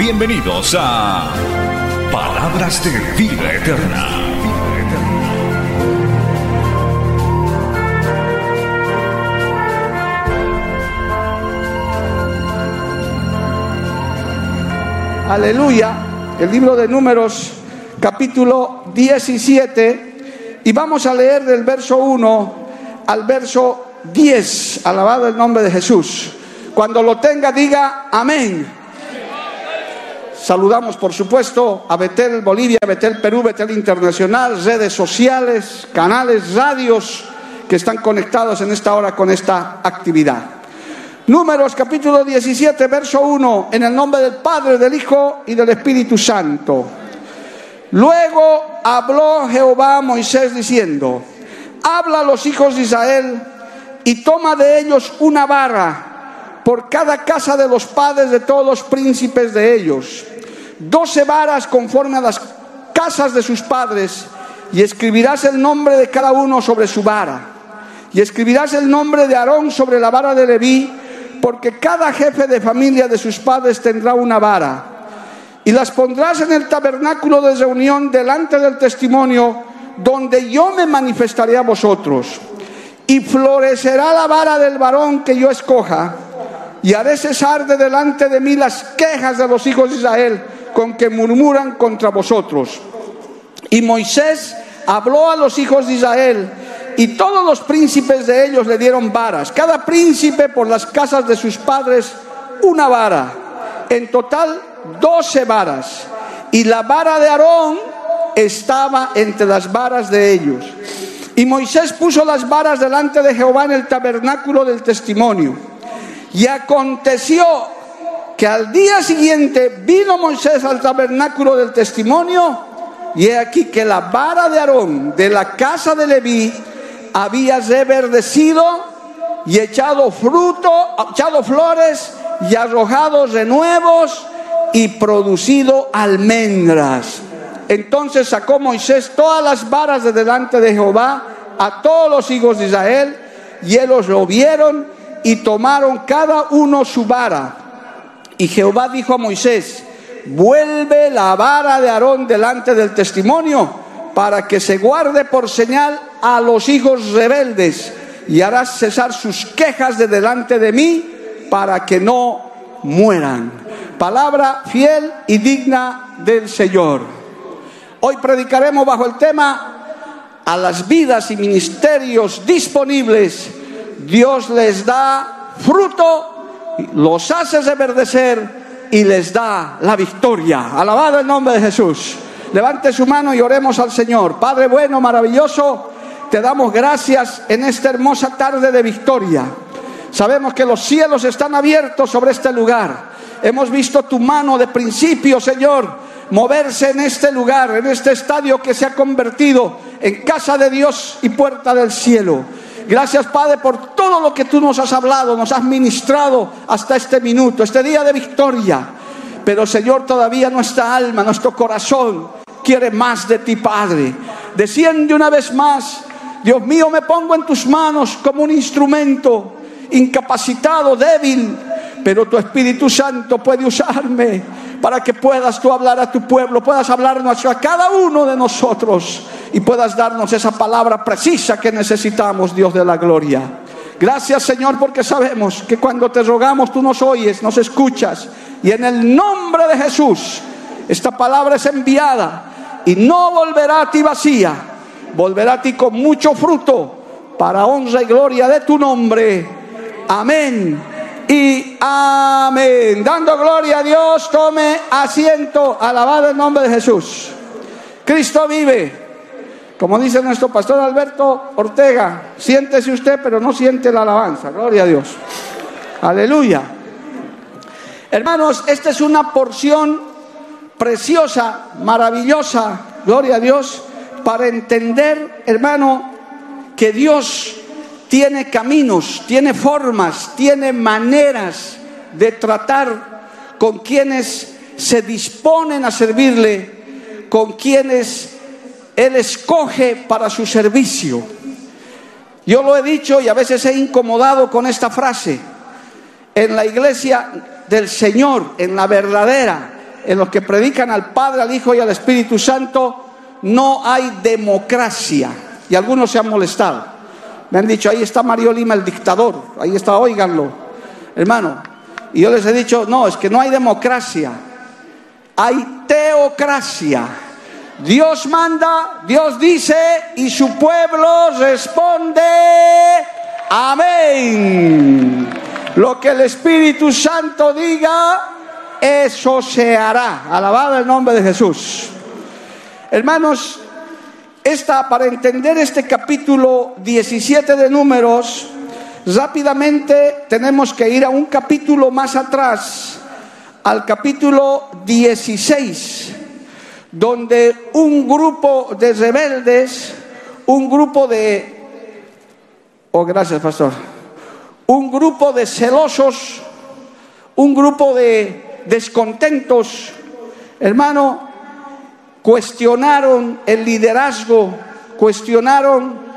Bienvenidos a Palabras de Vida Eterna. Aleluya. El libro de números capítulo 17 y vamos a leer del verso 1 al verso 10. Alabado el nombre de Jesús. Cuando lo tenga diga amén. Saludamos, por supuesto, a Betel Bolivia, Betel Perú, Betel Internacional, redes sociales, canales, radios que están conectados en esta hora con esta actividad. Números capítulo 17, verso 1, en el nombre del Padre, del Hijo y del Espíritu Santo. Luego habló Jehová a Moisés diciendo, habla a los hijos de Israel y toma de ellos una vara por cada casa de los padres de todos los príncipes de ellos, doce varas conforme a las casas de sus padres, y escribirás el nombre de cada uno sobre su vara, y escribirás el nombre de Aarón sobre la vara de Leví, porque cada jefe de familia de sus padres tendrá una vara, y las pondrás en el tabernáculo de reunión delante del testimonio, donde yo me manifestaré a vosotros, y florecerá la vara del varón que yo escoja, y haré cesar de delante de mí las quejas de los hijos de Israel con que murmuran contra vosotros. Y Moisés habló a los hijos de Israel y todos los príncipes de ellos le dieron varas, cada príncipe por las casas de sus padres una vara, en total doce varas. Y la vara de Aarón estaba entre las varas de ellos. Y Moisés puso las varas delante de Jehová en el tabernáculo del testimonio. Y aconteció que al día siguiente vino Moisés al tabernáculo del testimonio y he aquí que la vara de Aarón de la casa de Leví había reverdecido y echado fruto, echado flores y arrojado renuevos y producido almendras. Entonces sacó Moisés todas las varas de delante de Jehová a todos los hijos de Israel y ellos lo vieron y tomaron cada uno su vara. Y Jehová dijo a Moisés, vuelve la vara de Aarón delante del testimonio para que se guarde por señal a los hijos rebeldes y harás cesar sus quejas de delante de mí para que no mueran. Palabra fiel y digna del Señor. Hoy predicaremos bajo el tema a las vidas y ministerios disponibles Dios les da fruto, los hace reverdecer y les da la victoria. Alabado el nombre de Jesús. Levante su mano y oremos al Señor. Padre bueno, maravilloso, te damos gracias en esta hermosa tarde de victoria. Sabemos que los cielos están abiertos sobre este lugar. Hemos visto tu mano de principio, Señor, moverse en este lugar, en este estadio que se ha convertido en casa de Dios y puerta del cielo. Gracias, Padre, por todo lo que tú nos has hablado, nos has ministrado hasta este minuto, este día de victoria. Pero, Señor, todavía nuestra alma, nuestro corazón quiere más de ti, Padre. Desciende una vez más. Dios mío, me pongo en tus manos como un instrumento incapacitado, débil, pero tu Espíritu Santo puede usarme para que puedas tú hablar a tu pueblo, puedas hablarnos a cada uno de nosotros y puedas darnos esa palabra precisa que necesitamos, Dios de la gloria. Gracias Señor porque sabemos que cuando te rogamos tú nos oyes, nos escuchas y en el nombre de Jesús esta palabra es enviada y no volverá a ti vacía, volverá a ti con mucho fruto para honra y gloria de tu nombre. Amén y amén. Dando gloria a Dios, tome asiento, alabado el nombre de Jesús. Cristo vive. Como dice nuestro pastor Alberto Ortega, siéntese usted, pero no siente la alabanza. Gloria a Dios. Aleluya. Hermanos, esta es una porción preciosa, maravillosa, gloria a Dios, para entender, hermano, que Dios tiene caminos, tiene formas, tiene maneras de tratar con quienes se disponen a servirle, con quienes Él escoge para su servicio. Yo lo he dicho y a veces he incomodado con esta frase. En la iglesia del Señor, en la verdadera, en los que predican al Padre, al Hijo y al Espíritu Santo, no hay democracia. Y algunos se han molestado. Me han dicho, ahí está Mario Lima, el dictador. Ahí está, óiganlo. Hermano, y yo les he dicho, no, es que no hay democracia. Hay teocracia. Dios manda, Dios dice y su pueblo responde. Amén. Lo que el Espíritu Santo diga, eso se hará. Alabado el nombre de Jesús. Hermanos, esta, para entender este capítulo 17 de Números, rápidamente tenemos que ir a un capítulo más atrás, al capítulo 16, donde un grupo de rebeldes, un grupo de... Oh, gracias, pastor. Un grupo de celosos, un grupo de descontentos, hermano, cuestionaron el liderazgo, cuestionaron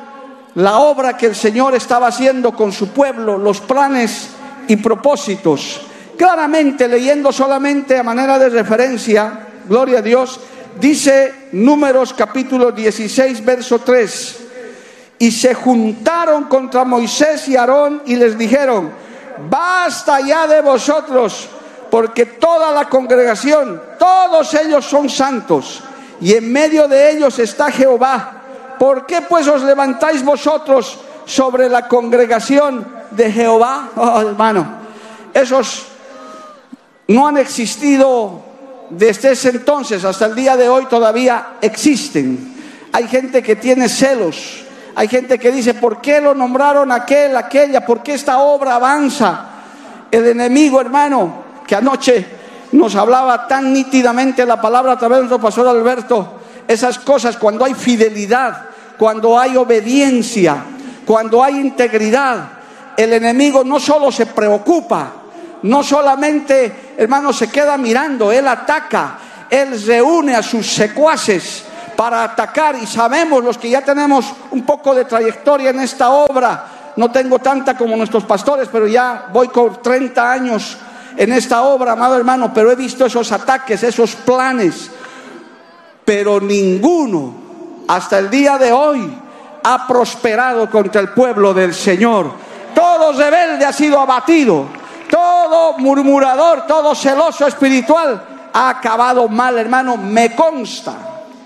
la obra que el Señor estaba haciendo con su pueblo, los planes y propósitos. Claramente, leyendo solamente a manera de referencia, gloria a Dios, dice Números capítulo 16, verso 3, y se juntaron contra Moisés y Aarón y les dijeron, basta ya de vosotros, porque toda la congregación, todos ellos son santos, y en medio de ellos está Jehová ¿Por qué pues os levantáis vosotros sobre la congregación de Jehová? Oh, hermano, esos no han existido desde ese entonces hasta el día de hoy todavía existen. Hay gente que tiene celos, hay gente que dice, ¿por qué lo nombraron aquel, aquella? ¿Por qué esta obra avanza? El enemigo, hermano, que anoche nos hablaba tan nítidamente la palabra a través de nuestro pastor Alberto, esas cosas cuando hay fidelidad, cuando hay obediencia, cuando hay integridad, el enemigo no solo se preocupa, no solamente, hermano, se queda mirando, él ataca, él reúne a sus secuaces para atacar y sabemos los que ya tenemos un poco de trayectoria en esta obra, no tengo tanta como nuestros pastores, pero ya voy con 30 años en esta obra, amado hermano, pero he visto esos ataques, esos planes, pero ninguno hasta el día de hoy ha prosperado contra el pueblo del Señor. Todo rebelde ha sido abatido. Todo murmurador, todo celoso espiritual ha acabado mal, hermano. Me consta.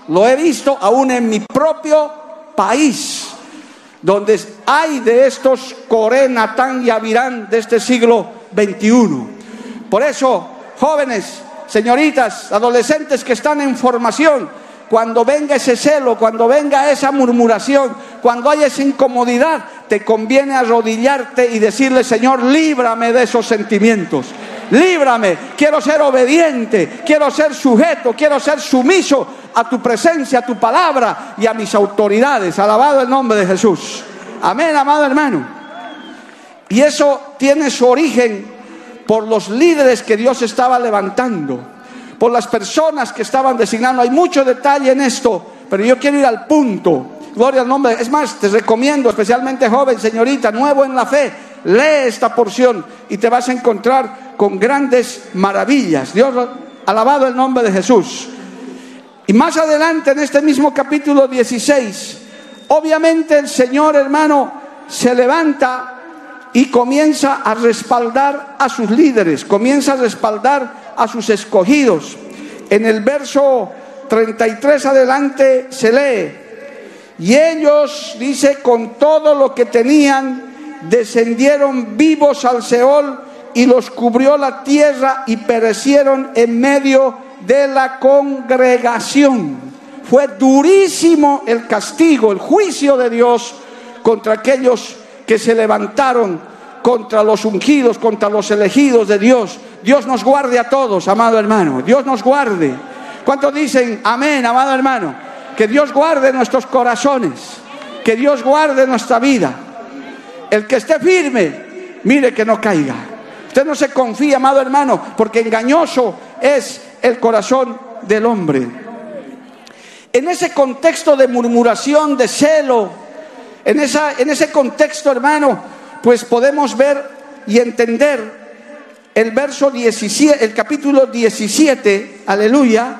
Lo he visto aún en mi propio país, donde hay de estos Coré, Natán y Avirán de este siglo XXI. Por eso, jóvenes, señoritas, adolescentes que están en formación, cuando venga ese celo, cuando venga esa murmuración, cuando haya esa incomodidad, te conviene arrodillarte y decirle, Señor, líbrame de esos sentimientos. Líbrame, quiero ser obediente, quiero ser sujeto, quiero ser sumiso a tu presencia, a tu palabra y a mis autoridades. Alabado el nombre de Jesús. Amén, amado hermano. Y eso tiene su origen por los líderes que Dios estaba levantando por las personas que estaban designando. Hay mucho detalle en esto, pero yo quiero ir al punto. Gloria al nombre. Es más, te recomiendo, especialmente joven, señorita, nuevo en la fe, lee esta porción y te vas a encontrar con grandes maravillas. Dios, alabado el nombre de Jesús. Y más adelante, en este mismo capítulo 16, obviamente el Señor, hermano, se levanta y comienza a respaldar a sus líderes, comienza a respaldar a sus escogidos. En el verso 33 adelante se lee, y ellos, dice, con todo lo que tenían, descendieron vivos al Seol y los cubrió la tierra y perecieron en medio de la congregación. Fue durísimo el castigo, el juicio de Dios contra aquellos que se levantaron contra los ungidos, contra los elegidos de Dios, Dios nos guarde a todos, amado hermano. Dios nos guarde. ¿Cuántos dicen amén, amado hermano? Que Dios guarde nuestros corazones. Que Dios guarde nuestra vida. El que esté firme, mire que no caiga. Usted no se confía, amado hermano, porque engañoso es el corazón del hombre. En ese contexto de murmuración, de celo, en, esa, en ese contexto, hermano, pues podemos ver y entender el verso 17, el capítulo 17, aleluya,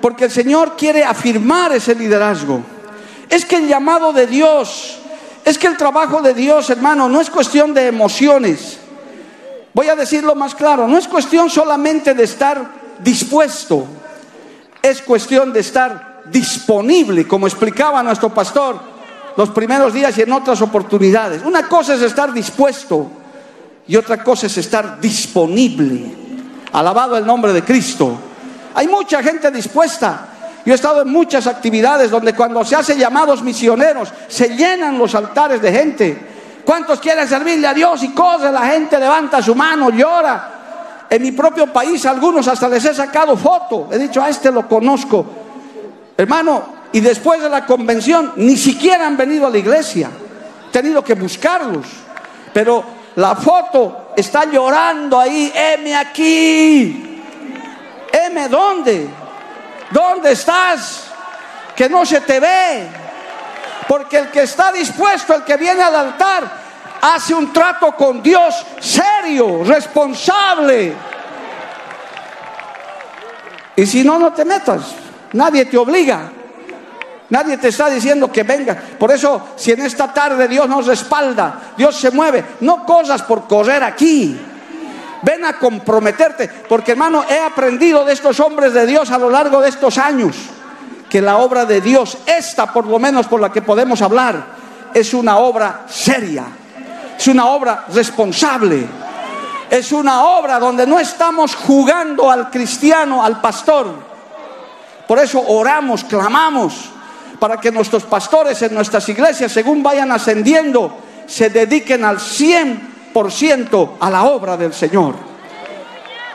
porque el Señor quiere afirmar ese liderazgo. Es que el llamado de Dios, es que el trabajo de Dios, hermano, no es cuestión de emociones. Voy a decirlo más claro, no es cuestión solamente de estar dispuesto, es cuestión de estar disponible, como explicaba nuestro pastor los primeros días y en otras oportunidades. Una cosa es estar dispuesto y otra cosa es estar disponible. Alabado el nombre de Cristo. Hay mucha gente dispuesta. Yo he estado en muchas actividades donde cuando se hace llamados misioneros se llenan los altares de gente. ¿Cuántos quieren servirle a Dios y cosas? La gente levanta su mano, llora. En mi propio país algunos hasta les he sacado foto. He dicho, a este lo conozco. Hermano, y después de la convención ni siquiera han venido a la iglesia. He tenido que buscarlos. Pero la foto está llorando ahí, M aquí. M, ¿dónde? ¿Dónde estás? Que no se te ve. Porque el que está dispuesto, el que viene al altar, hace un trato con Dios serio, responsable. Y si no, no te metas. Nadie te obliga. Nadie te está diciendo que venga. Por eso, si en esta tarde Dios nos respalda, Dios se mueve, no cosas por correr aquí. Ven a comprometerte, porque hermano, he aprendido de estos hombres de Dios a lo largo de estos años que la obra de Dios, esta por lo menos por la que podemos hablar, es una obra seria, es una obra responsable, es una obra donde no estamos jugando al cristiano, al pastor. Por eso oramos, clamamos para que nuestros pastores en nuestras iglesias, según vayan ascendiendo, se dediquen al 100% a la obra del Señor.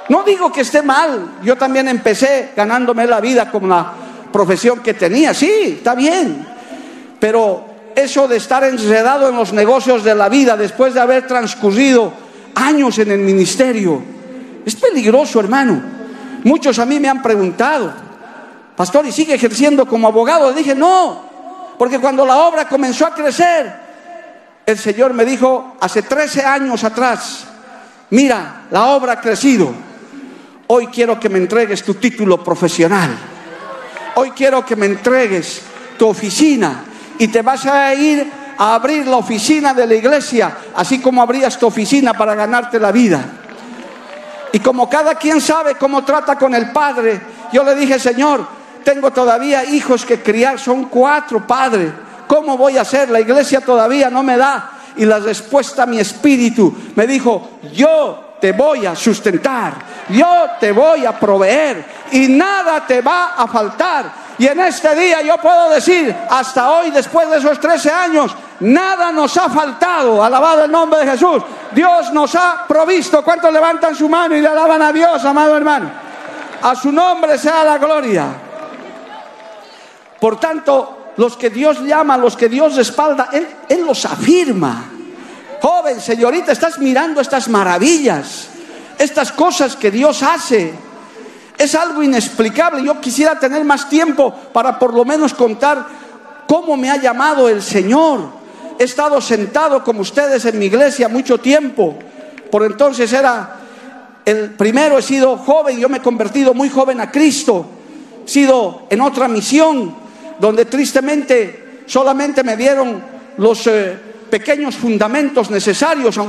No digo que esté mal, yo también empecé ganándome la vida con la profesión que tenía, sí, está bien, pero eso de estar enredado en los negocios de la vida después de haber transcurrido años en el ministerio, es peligroso, hermano. Muchos a mí me han preguntado, pastor, ¿y sigue ejerciendo como abogado? Le dije, no, porque cuando la obra comenzó a crecer, el Señor me dijo hace 13 años atrás, mira, la obra ha crecido, hoy quiero que me entregues tu título profesional, hoy quiero que me entregues tu oficina y te vas a ir a abrir la oficina de la iglesia, así como abrías tu oficina para ganarte la vida. Y como cada quien sabe cómo trata con el Padre, yo le dije, Señor, tengo todavía hijos que criar, son cuatro padres. ¿Cómo voy a hacer? La iglesia todavía no me da. Y la respuesta a mi espíritu me dijo, yo te voy a sustentar, yo te voy a proveer y nada te va a faltar. Y en este día yo puedo decir, hasta hoy, después de esos 13 años, nada nos ha faltado. Alabado el nombre de Jesús. Dios nos ha provisto. ¿Cuántos levantan su mano y le alaban a Dios, amado hermano? A su nombre sea la gloria. Por tanto, los que Dios llama, los que Dios respalda, Él, los afirma. Joven, señorita, estás mirando estas maravillas, estas cosas que Dios hace. Es algo inexplicable. Yo quisiera tener más tiempo para por lo menos contar cómo me ha llamado el Señor. He estado sentado como ustedes en mi iglesia mucho tiempo. Por entonces era el primero, he sido joven, yo me he convertido muy joven a Cristo. He sido en otra misión, donde tristemente solamente me dieron los eh, pequeños fundamentos necesarios.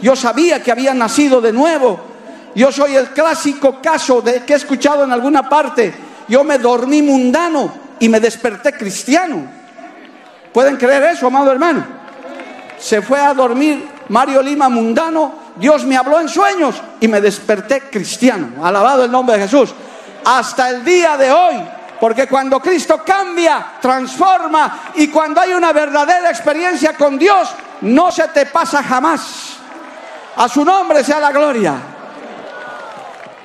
Yo sabía que había nacido de nuevo. Yo soy el clásico caso de que he escuchado en alguna parte. Yo me dormí mundano y me desperté cristiano. ¿Pueden creer eso, amado hermano? Se fue a dormir Mario Lima mundano, Dios me habló en sueños y me desperté cristiano. Alabado el nombre de Jesús. Hasta el día de hoy porque cuando Cristo cambia, transforma y cuando hay una verdadera experiencia con Dios, no se te pasa jamás. A su nombre sea la gloria.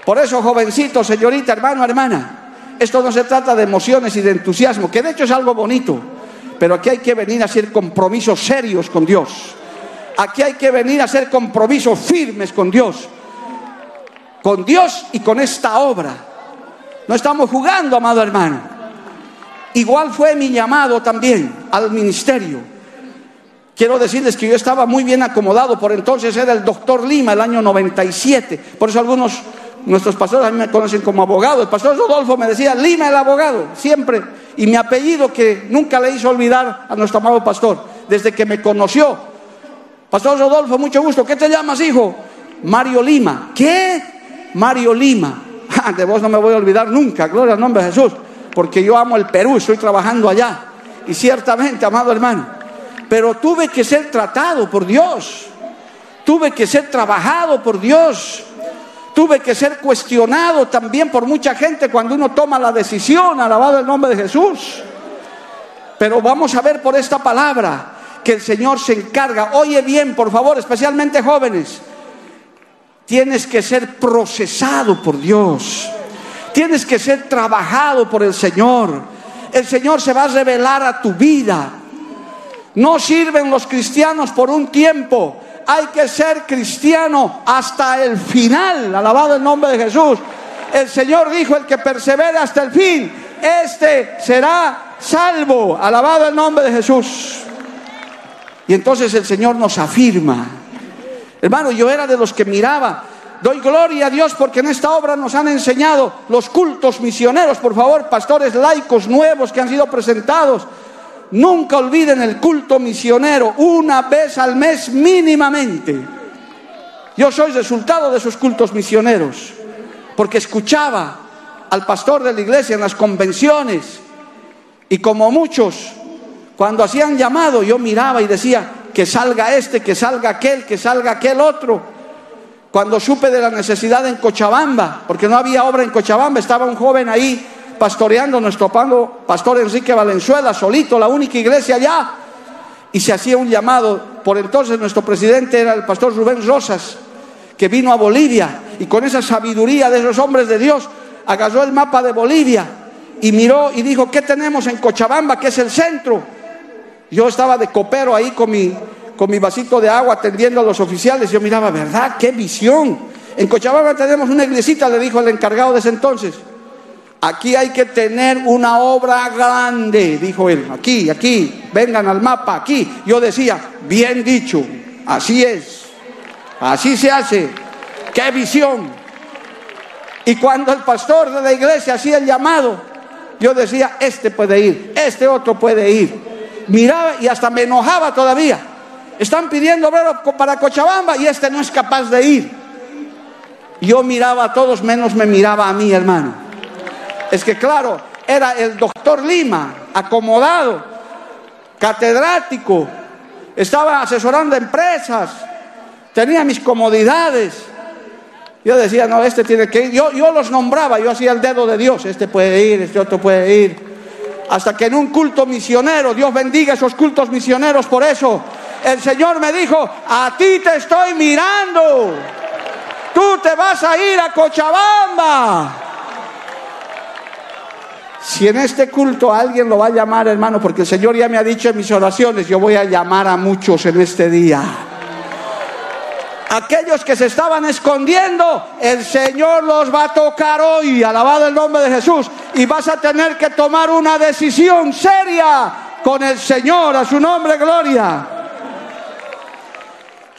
Por eso, jovencito, señorita, hermano, hermana, esto no se trata de emociones y de entusiasmo, que de hecho es algo bonito, pero aquí hay que venir a hacer compromisos serios con Dios. Aquí hay que venir a hacer compromisos firmes con Dios. Con Dios y con esta obra. No estamos jugando, amado hermano. Igual fue mi llamado también al ministerio. Quiero decirles que yo estaba muy bien acomodado, por entonces era el doctor Lima, el año 97. Por eso algunos, nuestros pastores a mí me conocen como abogado. El pastor Rodolfo me decía, Lima el abogado, siempre. Y mi apellido que nunca le hizo olvidar a nuestro amado pastor, desde que me conoció. Pastor Rodolfo, mucho gusto. ¿Qué te llamas, hijo? Mario Lima. ¿Qué? Mario Lima. De vos no me voy a olvidar nunca, gloria al nombre de Jesús, porque yo amo el Perú, estoy trabajando allá. Y ciertamente, amado hermano, pero tuve que ser tratado por Dios, tuve que ser trabajado por Dios, tuve que ser cuestionado también por mucha gente cuando uno toma la decisión, alabado el nombre de Jesús. Pero vamos a ver por esta palabra que el Señor se encarga. Oye bien, por favor, especialmente jóvenes, tienes que ser procesado por Dios, tienes que ser trabajado por el Señor. El Señor se va a revelar a tu vida. No sirven los cristianos por un tiempo. Hay que ser cristiano hasta el final. Alabado el nombre de Jesús. El Señor dijo, el que persevere hasta el fin, este será salvo. Alabado el nombre de Jesús. Y entonces el Señor nos afirma. Hermano, yo era de los que miraba. Doy gloria a Dios porque en esta obra nos han enseñado los cultos misioneros, por favor, pastores laicos nuevos que han sido presentados Nunca olviden el culto misionero, una vez al mes mínimamente. Yo soy resultado de esos cultos misioneros, porque escuchaba al pastor de la iglesia en las convenciones y como muchos, cuando hacían llamado, yo miraba y decía, que salga este, que salga aquel, que salga aquel otro. Cuando supe de la necesidad en Cochabamba, porque no había obra en Cochabamba, estaba un joven ahí pastoreando nuestro pastor Enrique Valenzuela, solito, la única iglesia allá. Y se hacía un llamado, por entonces nuestro presidente era el pastor Rubén Rosas, que vino a Bolivia y con esa sabiduría de esos hombres de Dios agarró el mapa de Bolivia y miró y dijo, ¿qué tenemos en Cochabamba, que es el centro? Yo estaba de copero ahí con mi, con mi vasito de agua atendiendo a los oficiales. Yo miraba, ¿verdad? ¡Qué visión! En Cochabamba tenemos una iglesita, le dijo el encargado de ese entonces. Aquí hay que tener una obra grande, dijo él. Aquí, aquí, vengan al mapa, aquí. Yo decía, bien dicho, así es, así se hace. ¡Qué visión! Y cuando el pastor de la iglesia hacía el llamado, yo decía, este puede ir, este otro puede ir. Miraba y hasta me enojaba todavía. Están pidiendo obrero para Cochabamba y este no es capaz de ir. Yo miraba a todos menos me miraba a mí, hermano. Es que claro, era el doctor Lima, acomodado, catedrático, estaba asesorando empresas, tenía mis comodidades. Yo decía, no, este tiene que ir. Yo, yo los nombraba, yo hacía el dedo de Dios, este puede ir, este otro puede ir. Hasta que en un culto misionero, Dios bendiga esos cultos misioneros por eso, el Señor me dijo, a ti te estoy mirando. Tú te vas a ir a Cochabamba. Si en este culto alguien lo va a llamar, hermano, porque el Señor ya me ha dicho en mis oraciones, yo voy a llamar a muchos en este día. Aquellos que se estaban escondiendo, el Señor los va a tocar hoy, alabado el nombre de Jesús, y vas a tener que tomar una decisión seria con el Señor, a su nombre, gloria.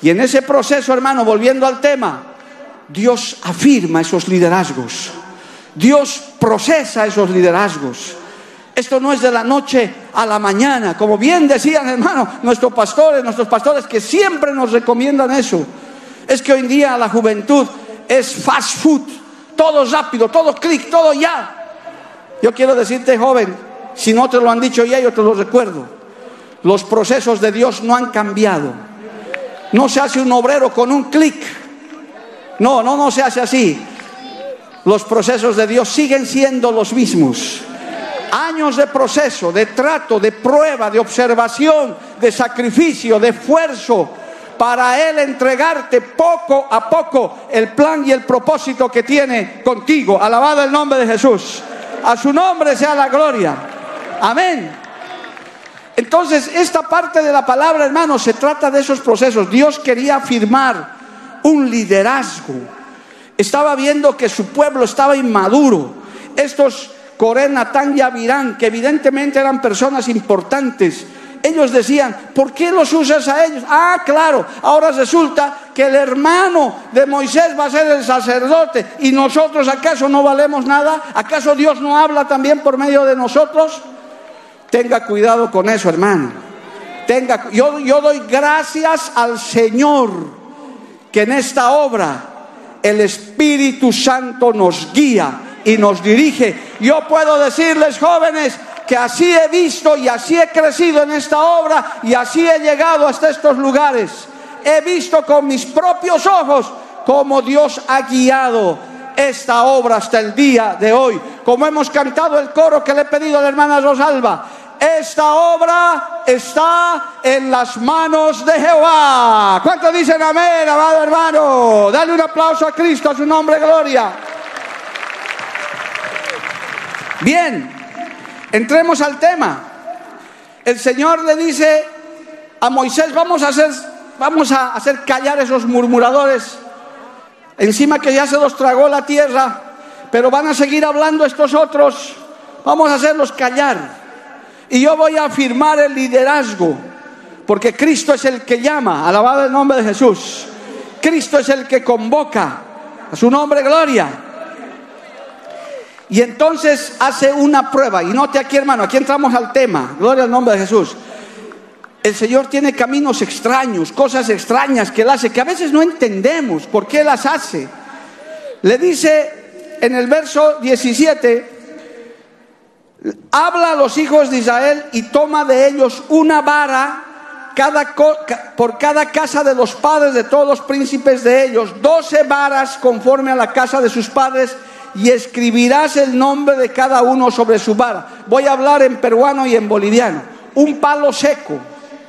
Y en ese proceso, hermano, volviendo al tema, Dios afirma esos liderazgos. Dios procesa esos liderazgos. Esto no es de la noche a la mañana, como bien decían hermano nuestros pastores, nuestros pastores que siempre nos recomiendan eso. Es que hoy en día la juventud es fast food, todo rápido, todo clic, todo ya. Yo quiero decirte, joven, si no te lo han dicho ya, yo te lo recuerdo. Los procesos de Dios no han cambiado. No se hace un obrero con un clic. No, no, no se hace así los procesos de Dios siguen siendo los mismos. Años de proceso, de trato, de prueba, de observación, de sacrificio, de esfuerzo, para Él entregarte poco a poco el plan y el propósito que tiene contigo. Alabado el nombre de Jesús. A su nombre sea la gloria. Amén. Entonces, esta parte de la palabra, hermano, se trata de esos procesos. Dios quería afirmar un liderazgo. Estaba viendo que su pueblo estaba inmaduro. Estos Corén, Natán y Abirán, que evidentemente eran personas importantes, ellos decían, ¿por qué los usas a ellos? Ah, claro, ahora resulta que el hermano de Moisés va a ser el sacerdote y nosotros acaso no valemos nada, ¿acaso Dios no habla también por medio de nosotros? Tenga cuidado con eso, hermano. Tenga, yo, yo doy gracias al Señor que en esta obra el Espíritu Santo nos guía y nos dirige. Yo puedo decirles, jóvenes, que así he visto y así he crecido en esta obra y así he llegado hasta estos lugares. He visto con mis propios ojos cómo Dios ha guiado esta obra hasta el día de hoy. Como hemos cantado el coro que le he pedido a la hermana Rosalba, esta obra está en las manos de Jehová. ¿Cuántos dicen amén, amado hermano? Dale un aplauso a Cristo, a su nombre, gloria. Bien, Entremos al tema. El Señor le dice a Moisés, vamos a hacer, vamos a hacer callar esos murmuradores. Encima que ya se los tragó la tierra, pero van a seguir hablando estos otros. Vamos a hacerlos callar. Y yo voy a afirmar el liderazgo, porque Cristo es el que llama, alabado el nombre de Jesús. Cristo es el que convoca, a su nombre gloria. Y entonces hace una prueba. Y note aquí, hermano, aquí entramos al tema. Gloria al nombre de Jesús. El Señor tiene caminos extraños, cosas extrañas que Él hace, que a veces no entendemos por qué las hace. Le dice en el verso 17, habla a los hijos de Israel y toma de ellos una vara por cada casa de los padres de todos los príncipes de ellos, doce varas conforme a la casa de sus padres y escribirás el nombre de cada uno sobre su vara. Voy a hablar en peruano y en boliviano. Un palo seco,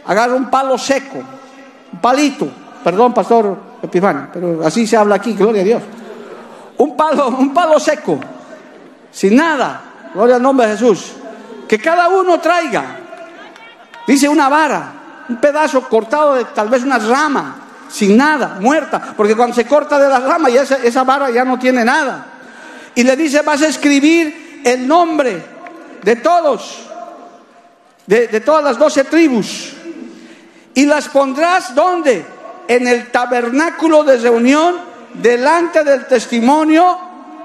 agarra un palo seco, un palito, perdón, pastor Epifano, pero así se habla aquí, gloria a Dios. Un palo, un palo seco, sin nada, gloria al nombre de Jesús. Que cada uno traiga, dice una vara, un pedazo cortado de tal vez una rama, sin nada, muerta, porque cuando se corta de la rama esa vara ya no tiene nada y le dice, vas a escribir el nombre de todos, de, todas las doce tribus, y las pondrás ¿dónde? En el tabernáculo de reunión, delante del testimonio,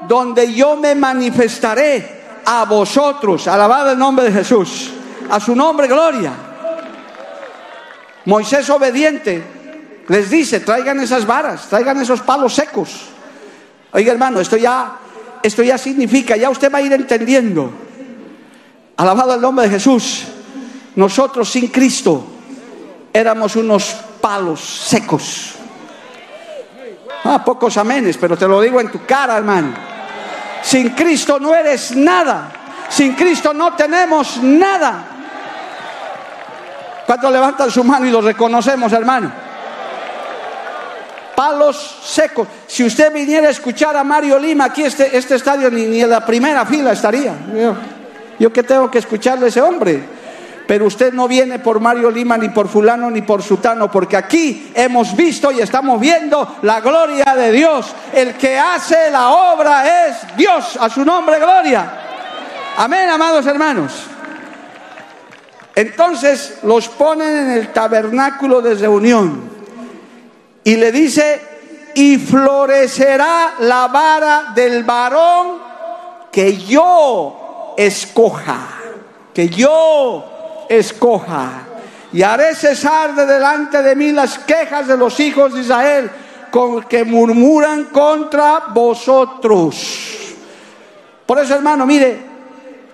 donde yo me manifestaré a vosotros. Alabado el nombre de Jesús. A su nombre, gloria. Moisés obediente les dice, traigan esas varas, traigan esos palos secos. Oiga hermano, esto ya esto ya significa, ya usted va a ir entendiendo. Alabado el nombre de Jesús. Nosotros sin Cristo éramos unos palos secos. Ah, pocos amenes, pero te lo digo en tu cara, hermano. Sin Cristo no eres nada. Sin Cristo no tenemos nada. ¿Cuántos levantan su mano y lo reconocemos, hermano? Palos secos. Si usted viniera a escuchar a Mario Lima, aquí este, este estadio ni, ni en la primera fila estaría. Yo, yo que tengo que escucharle a ese hombre. Pero usted no viene por Mario Lima, ni por fulano, ni por sutano, porque aquí hemos visto y estamos viendo la gloria de Dios. El que hace la obra es Dios, a su nombre gloria. Amén, amados hermanos. Entonces los ponen en el tabernáculo de reunión y le dice, y florecerá la vara del varón que yo escoja, que yo escoja. Y haré cesar de delante de mí las quejas de los hijos de Israel con que murmuran contra vosotros. Por eso, hermano, mire,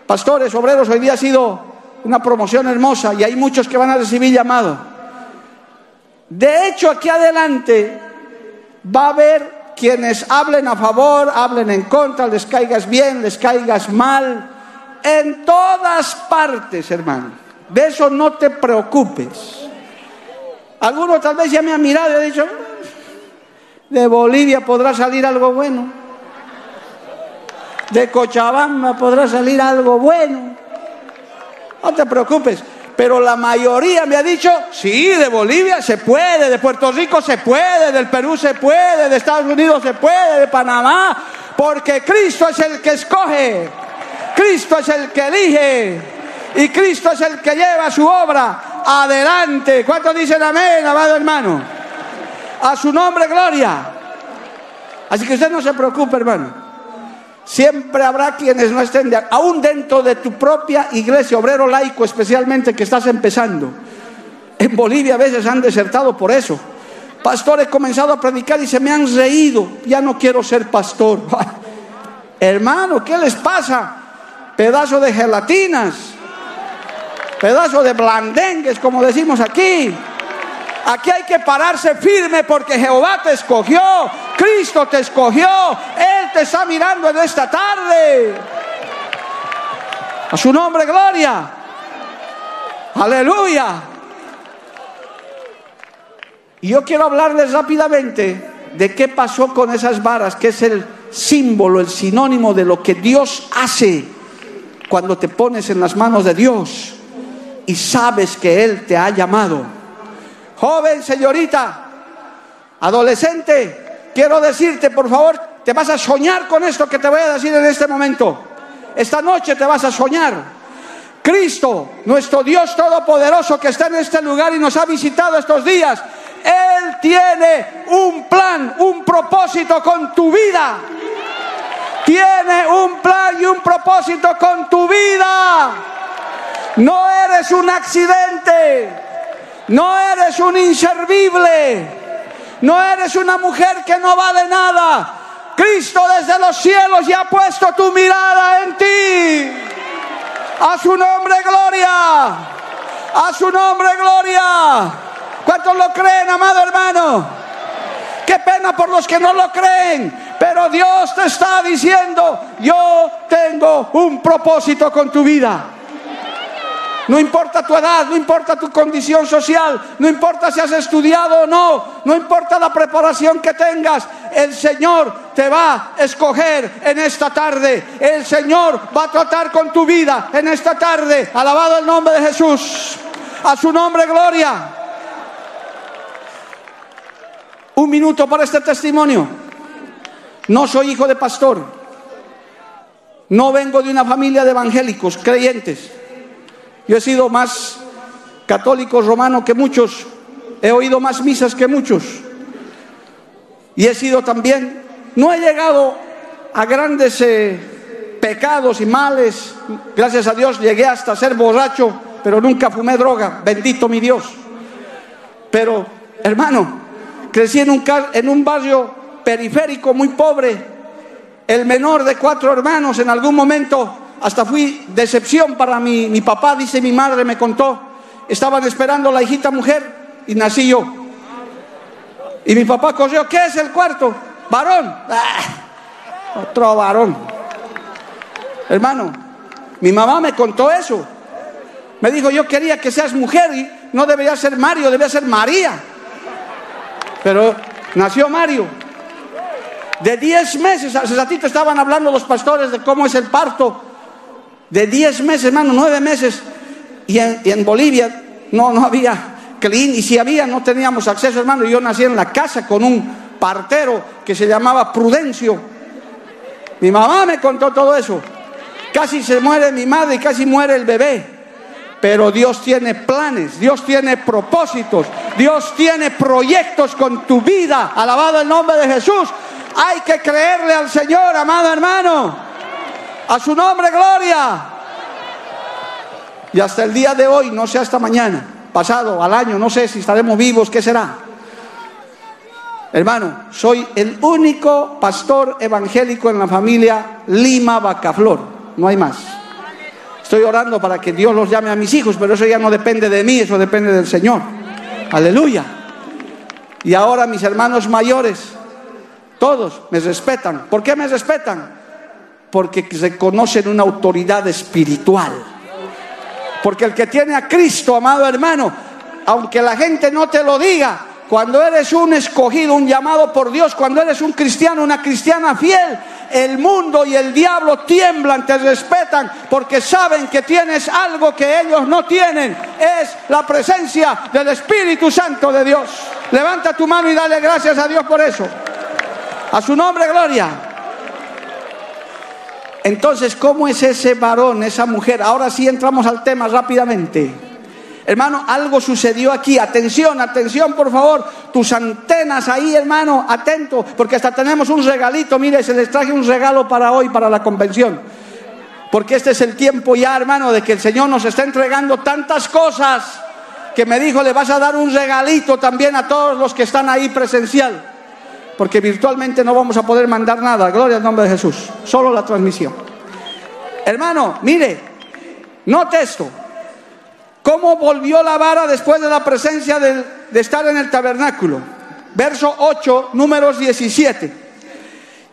pastores, obreros, hoy día ha sido una promoción hermosa y hay muchos que van a recibir llamado. De hecho, aquí adelante va a haber quienes hablen a favor, hablen en contra, les caigas bien, les caigas mal, en todas partes, hermano. De eso no te preocupes. Algunos tal vez ya me han mirado y han dicho, de Bolivia podrá salir algo bueno. De Cochabamba podrá salir algo bueno. No te preocupes. Pero la mayoría me ha dicho, sí, de Bolivia se puede, de Puerto Rico se puede, del Perú se puede, de Estados Unidos se puede, de Panamá, porque Cristo es el que escoge, Cristo es el que elige y Cristo es el que lleva su obra adelante. ¿Cuántos dicen amén, amado hermano? A su nombre, gloria. Así que usted no se preocupe, hermano. Siempre habrá quienes no estén de aún dentro de tu propia iglesia, obrero laico especialmente que estás empezando. En Bolivia a veces han desertado por eso. Pastor, he comenzado a predicar y se me han reído. Ya no quiero ser pastor. Hermano, ¿qué les pasa? Pedazo de gelatinas, pedazo de blandengues, como decimos aquí. Aquí hay que pararse firme porque Jehová te escogió, Cristo te escogió, Él te está mirando en esta tarde. A su nombre, gloria. Aleluya. Y yo quiero hablarles rápidamente de qué pasó con esas varas, que es el símbolo, el sinónimo de lo que Dios hace cuando te pones en las manos de Dios y sabes que Él te ha llamado. Joven, señorita, adolescente, quiero decirte, por favor, te vas a soñar con esto que te voy a decir en este momento. Esta noche te vas a soñar. Cristo, nuestro Dios Todopoderoso que está en este lugar y nos ha visitado estos días, Él tiene un plan, un propósito con tu vida. Tiene un plan y un propósito con tu vida. No eres un accidente. No eres un inservible. No eres una mujer que no vale nada. Cristo desde los cielos ya ha puesto tu mirada en ti. A su nombre, gloria. A su nombre, gloria. ¿Cuántos lo creen, amado hermano? Qué pena por los que no lo creen. Pero Dios te está diciendo, yo tengo un propósito con tu vida. No importa tu edad, no importa tu condición social, no importa si has estudiado o no, no importa la preparación que tengas, el Señor te va a escoger en esta tarde. El Señor va a tratar con tu vida en esta tarde. Alabado el nombre de Jesús. A su nombre, gloria. Un minuto para este testimonio. No soy hijo de pastor. No vengo de una familia de evangélicos, creyentes. Yo he sido más católico romano que muchos, he oído más misas que muchos. Y he sido también, no he llegado a grandes eh, pecados y males, gracias a Dios llegué hasta ser borracho, pero nunca fumé droga, bendito mi Dios. Pero, hermano, crecí en un, en un barrio periférico muy pobre, el menor de cuatro hermanos, en algún momento hasta fui decepción para mi, mi papá, dice mi madre, me contó. Estaban esperando la hijita mujer y nací yo. Y mi papá corrió, ¿qué es el cuarto? Varón. Ah, otro varón. Hermano, mi mamá me contó eso. Me dijo, yo quería que seas mujer y no debería ser Mario, debería ser María. Pero nació Mario. De 10 meses, hace ratito estaban hablando los pastores de cómo es el parto de 10 meses, hermano, 9 meses. Y en, Bolivia no, no había clean, y si había, no teníamos acceso, hermano. Yo nací en la casa con un partero que se llamaba Prudencio. Mi mamá me contó todo eso. Casi se muere mi madre y casi muere el bebé. Pero Dios tiene planes, Dios tiene propósitos, Dios tiene proyectos con tu vida. Alabado el nombre de Jesús. Hay que creerle al Señor, amado hermano. A su nombre, gloria. Y hasta el día de hoy, no sé hasta mañana, pasado, al año, no sé si estaremos vivos, ¿qué será? Hermano, soy el único pastor evangélico en la familia Lima Bacaflor, no hay más. Estoy orando para que Dios los llame a mis hijos, pero eso ya no depende de mí, eso depende del Señor. Aleluya. Y ahora mis hermanos mayores, todos me respetan. ¿Por qué me respetan? Porque reconocen una autoridad espiritual. Porque el que tiene a Cristo, amado hermano, aunque la gente no te lo diga, cuando eres un escogido, un llamado por Dios, cuando eres un cristiano, una cristiana fiel, el mundo y el diablo tiemblan, te respetan, porque saben que tienes algo que ellos no tienen. Es la presencia del Espíritu Santo de Dios. Levanta tu mano y dale gracias a Dios por eso. A su nombre, gloria. Entonces, ¿cómo es ese varón, esa mujer? Ahora sí entramos al tema rápidamente. Hermano, algo sucedió aquí. Atención, atención, por favor. Tus antenas ahí, hermano, atento, porque hasta tenemos un regalito. Mire, se les traje un regalo para hoy, para la convención. Porque este es el tiempo ya, hermano, de que el Señor nos está entregando tantas cosas que me dijo, le vas a dar un regalito también a todos los que están ahí presencial. Porque virtualmente no vamos a poder mandar nada. Gloria al nombre de Jesús. Solo la transmisión. Hermano, mire, note esto. ¿Cómo volvió la vara después de la presencia de, estar en el tabernáculo? Verso 8, números 17.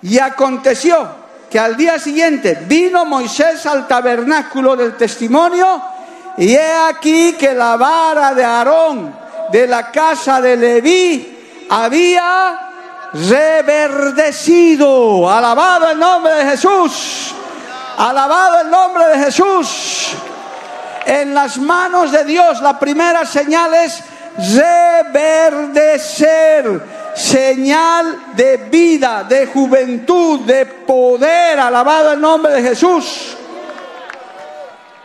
Y aconteció que al día siguiente vino Moisés al tabernáculo del testimonio y he aquí que la vara de Aarón de la casa de Leví había reverdecido. Alabado el nombre de Jesús. Alabado el nombre de Jesús en las manos de Dios. La primera señal es reverdecer, señal de vida, de juventud, de poder. Alabado el nombre de Jesús.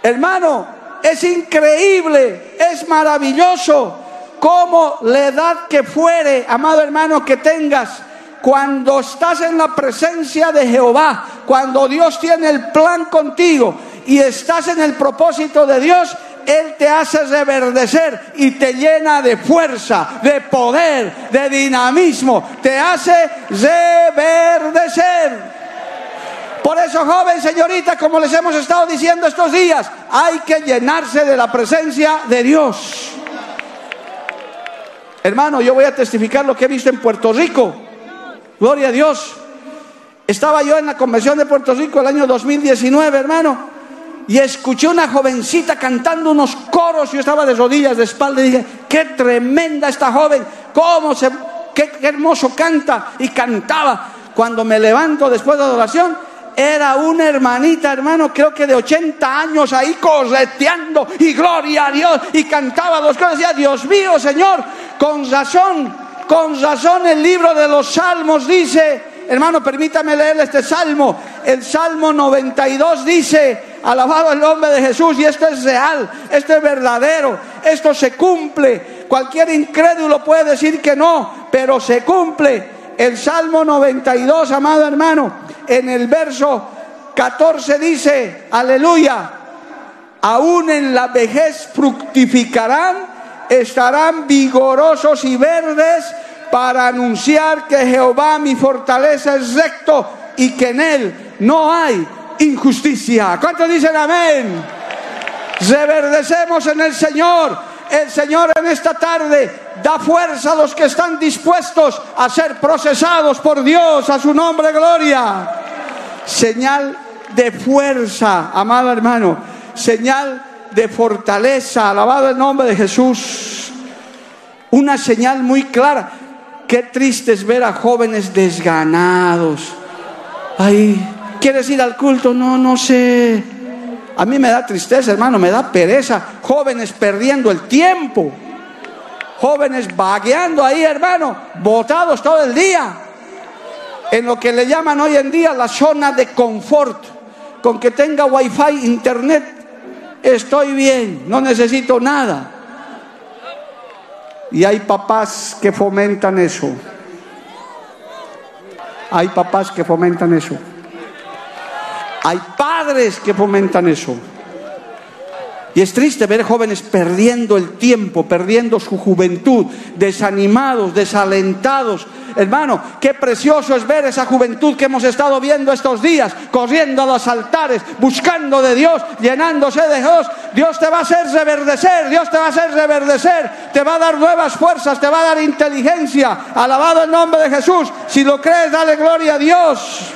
Hermano, es increíble, es maravilloso como la edad que fuere, amado hermano, que tengas cuando estás en la presencia de Jehová, cuando Dios tiene el plan contigo y estás en el propósito de Dios, Él te hace reverdecer y te llena de fuerza, de poder, de dinamismo, te hace reverdecer. Por eso, joven, señorita, como les hemos estado diciendo estos días, hay que llenarse de la presencia de Dios. Hermano, yo voy a testificar lo que he visto en Puerto Rico. Gloria a Dios. Estaba yo en la convención de Puerto Rico el año 2019, hermano y escuché una jovencita cantando unos coros. Yo estaba de rodillas, de espalda, y dije, qué tremenda esta joven, cómo se, qué, hermoso canta. Y cantaba. Cuando me levanto después de la adoración, era una hermanita, hermano, creo que de 80 años ahí correteando y gloria a Dios y cantaba dos cosas. Decía, Dios mío, Señor, con razón, con razón el libro de los salmos dice, hermano, permítame leer este salmo. El salmo 92 dice, Alabado el nombre de Jesús. Y esto es real, esto es verdadero, esto se cumple. Cualquier incrédulo puede decir que no, pero se cumple. El Salmo 92, amado hermano, en el verso 14 dice, aleluya, aún en la vejez fructificarán, estarán vigorosos y verdes para anunciar que Jehová mi fortaleza es recto y que en él no hay injusticia. ¿Cuántos dicen amén? Reverdecemos en el Señor. El Señor en esta tarde da fuerza a los que están dispuestos a ser procesados por Dios, a su nombre gloria. Señal de fuerza, amado hermano. Señal de fortaleza, alabado el nombre de Jesús. Una señal muy clara. Qué triste es ver a jóvenes desganados. Ay, ¿Quieres ir al culto? No, no sé. A mí me da tristeza, hermano, me da pereza. Jóvenes perdiendo el tiempo. Jóvenes vagueando ahí, hermano, botados todo el día. En lo que le llaman hoy en día la zona de confort. Con que tenga wifi, internet, estoy bien, no necesito nada. Y hay papás que fomentan eso. Hay papás que fomentan eso. Hay padres que fomentan eso. Y es triste ver jóvenes perdiendo el tiempo, perdiendo su juventud, desanimados, desalentados. Hermano, qué precioso es ver esa juventud que hemos estado viendo estos días, corriendo a los altares, buscando de Dios, llenándose de Dios. Dios te va a hacer reverdecer, Dios te va a hacer reverdecer, te va a dar nuevas fuerzas, te va a dar inteligencia. Alabado el nombre de Jesús. Si lo crees, dale gloria a Dios.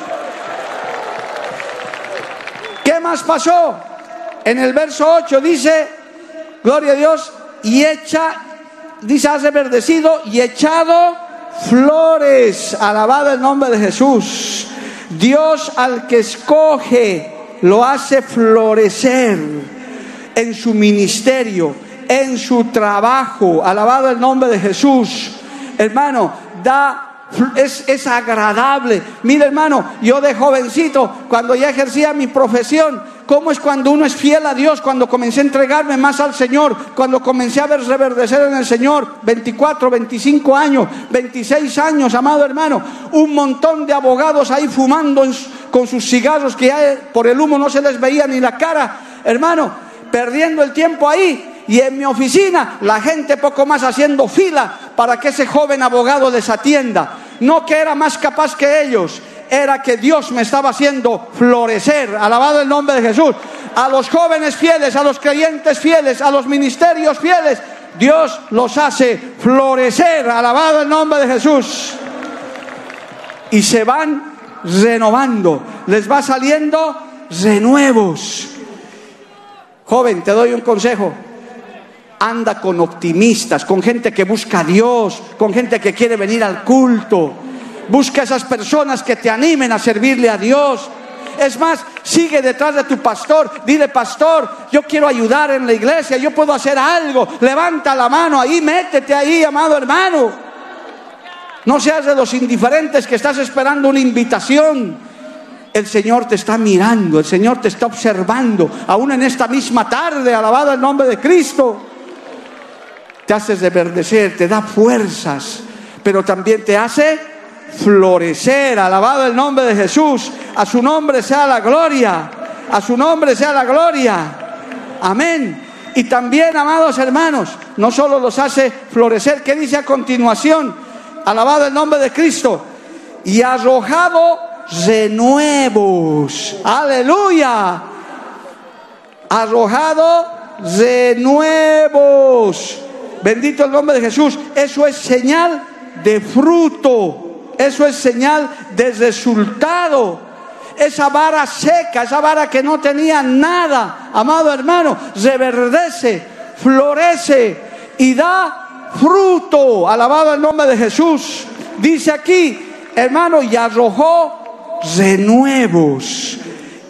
¿Qué más pasó? En el verso 8 dice, gloria a Dios, y echa dice, ha reverdecido y echado flores. Alabado el nombre de Jesús. Dios al que escoge lo hace florecer en su ministerio, en su trabajo. Alabado el nombre de Jesús. Hermano, da es, es, agradable. Mira, hermano, yo de jovencito, cuando ya ejercía mi profesión, ¿cómo es cuando uno es fiel a Dios? Cuando comencé a entregarme más al Señor, cuando comencé a ver reverdecer en el Señor, 24, 25 años, 26 años, amado hermano, un montón de abogados ahí fumando con sus cigarros que ya por el humo no se les veía ni la cara, hermano, perdiendo el tiempo ahí y en mi oficina la gente poco más haciendo fila para que ese joven abogado les atienda. No que era más capaz que ellos, era que Dios me estaba haciendo florecer. Alabado el nombre de Jesús. A los jóvenes fieles, a los creyentes fieles, a los ministerios fieles, Dios los hace florecer. Alabado el nombre de Jesús. Y se van renovando, les va saliendo renuevos. Joven, te doy un consejo anda con optimistas, con gente que busca a Dios, con gente que quiere venir al culto. Busca esas personas que te animen a servirle a Dios. Es más, sigue detrás de tu pastor. Dile, pastor, yo quiero ayudar en la iglesia, yo puedo hacer algo. Levanta la mano ahí, métete ahí, amado hermano. No seas de los indiferentes que estás esperando una invitación. El Señor te está mirando, el Señor te está observando, aún en esta misma tarde, alabado el nombre de Cristo te hace reverdecer, te da fuerzas, pero también te hace florecer. Alabado el nombre de Jesús. A su nombre sea la gloria. A su nombre sea la gloria. Amén. Y también, amados hermanos, no solo los hace florecer, ¿qué dice a continuación? Alabado el nombre de Cristo. Y arrojado renuevos. Aleluya. Arrojado renuevos. Bendito el nombre de Jesús. Eso es señal de fruto. Eso es señal de resultado. Esa vara seca, esa vara que no tenía nada, amado hermano, reverdece, florece y da fruto. Alabado el nombre de Jesús. Dice aquí, hermano, y arrojó renuevos,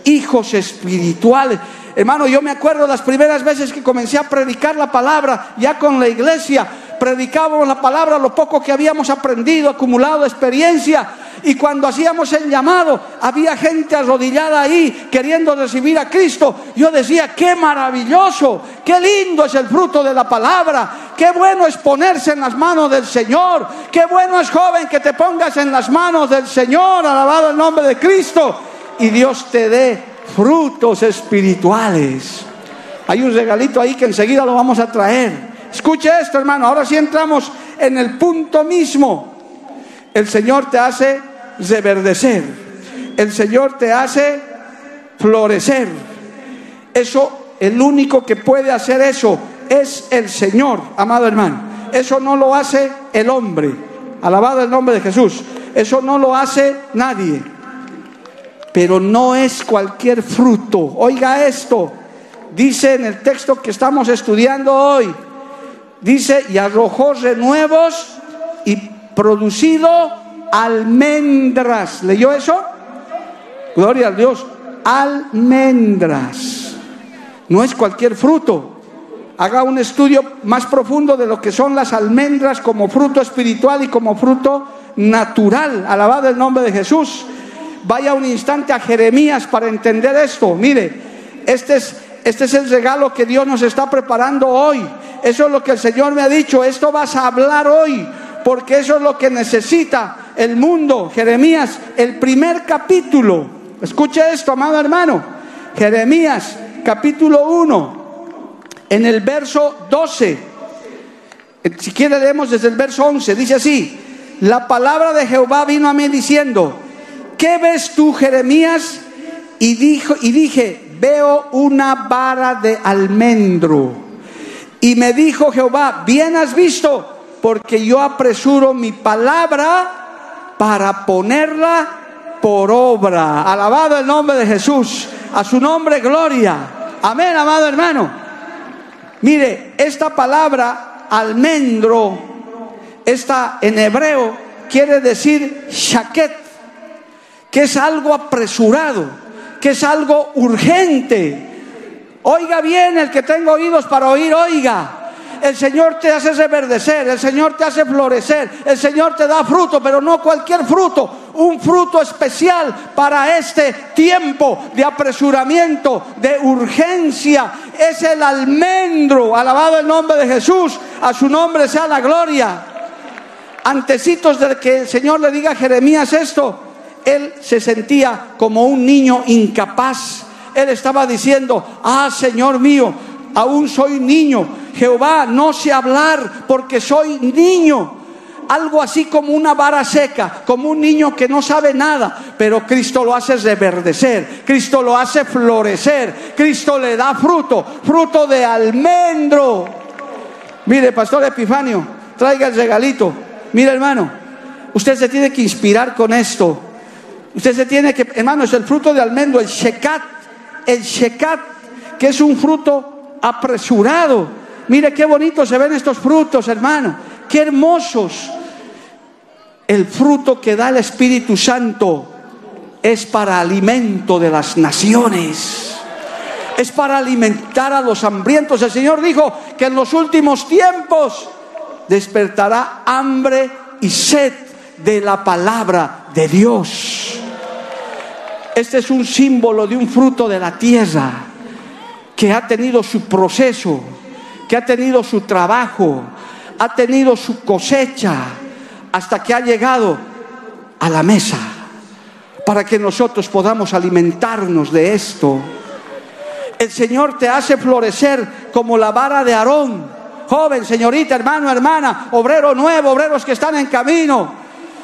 hijos espirituales. Hermano, yo me acuerdo las primeras veces que comencé a predicar la palabra, ya con la iglesia, predicábamos la palabra, lo poco que habíamos aprendido, acumulado experiencia. Y cuando hacíamos el llamado, había gente arrodillada ahí queriendo recibir a Cristo. Yo decía, qué maravilloso, qué lindo es el fruto de la palabra, qué bueno es ponerse en las manos del Señor, qué bueno es joven que te pongas en las manos del Señor, alabado el nombre de Cristo, y Dios te dé frutos espirituales. Hay un regalito ahí que enseguida lo vamos a traer. Escuche esto, hermano. Ahora sí entramos en el punto mismo. El Señor te hace reverdecer. El Señor te hace florecer. Eso, el único que puede hacer eso es el Señor, amado hermano. Eso no lo hace el hombre. Alabado el nombre de Jesús. Eso no lo hace nadie pero no es cualquier fruto. Oiga esto, dice en el texto que estamos estudiando hoy, dice, y arrojó renuevos y producido almendras. ¿Leyó eso? Gloria a Dios, almendras. No es cualquier fruto. Haga un estudio más profundo de lo que son las almendras como fruto espiritual y como fruto natural. Alabado el nombre de Jesús. Vaya un instante a Jeremías para entender esto. Mire, este es, este es el regalo que Dios nos está preparando hoy. Eso es lo que el Señor me ha dicho. Esto vas a hablar hoy, porque eso es lo que necesita el mundo. Jeremías, el primer capítulo. Escuche esto, amado hermano. Jeremías, capítulo 1, en el verso 12. Si quiere leemos desde el verso 11. Dice así, la palabra de Jehová vino a mí diciendo, ¿qué ves tú, Jeremías? Y, dijo, y dije, veo una vara de almendro. Y me dijo Jehová, bien has visto, porque yo apresuro mi palabra para ponerla por obra. Alabado el nombre de Jesús, a su nombre gloria. Amén, amado hermano. Mire, esta palabra almendro, esta en hebreo quiere decir shaket, que es algo apresurado, que es algo urgente. Oiga bien, el que tenga oídos para oír, oiga. El Señor te hace reverdecer, el Señor te hace florecer, el Señor te da fruto, pero no cualquier fruto, un fruto especial para este tiempo de apresuramiento, de urgencia. Es el almendro, alabado el nombre de Jesús, a su nombre sea la gloria. Antecitos de que el Señor le diga a Jeremías esto, él se sentía como un niño incapaz. Él estaba diciendo, ah, Señor mío, aún soy niño. Jehová, no sé hablar porque soy niño. Algo así como una vara seca, como un niño que no sabe nada, pero Cristo lo hace reverdecer, Cristo lo hace florecer, Cristo le da fruto, fruto de almendro. Mire, Pastor Epifanio, traiga el regalito. Mire, hermano, usted se tiene que inspirar con esto. Usted se tiene que, hermano, es el fruto de almendro, el shekat, el shekat, que es un fruto apresurado. Mire qué bonito se ven estos frutos, hermano, qué hermosos. El fruto que da el Espíritu Santo es para alimento de las naciones. Es para alimentar a los hambrientos. El Señor dijo que en los últimos tiempos despertará hambre y sed de la palabra de Dios. Este es un símbolo de un fruto de la tierra que ha tenido su proceso, que ha tenido su trabajo, ha tenido su cosecha, hasta que ha llegado a la mesa, para que nosotros podamos alimentarnos de esto. El Señor te hace florecer como la vara de Aarón. Joven, señorita, hermano, hermana, obrero nuevo, obreros que están en camino.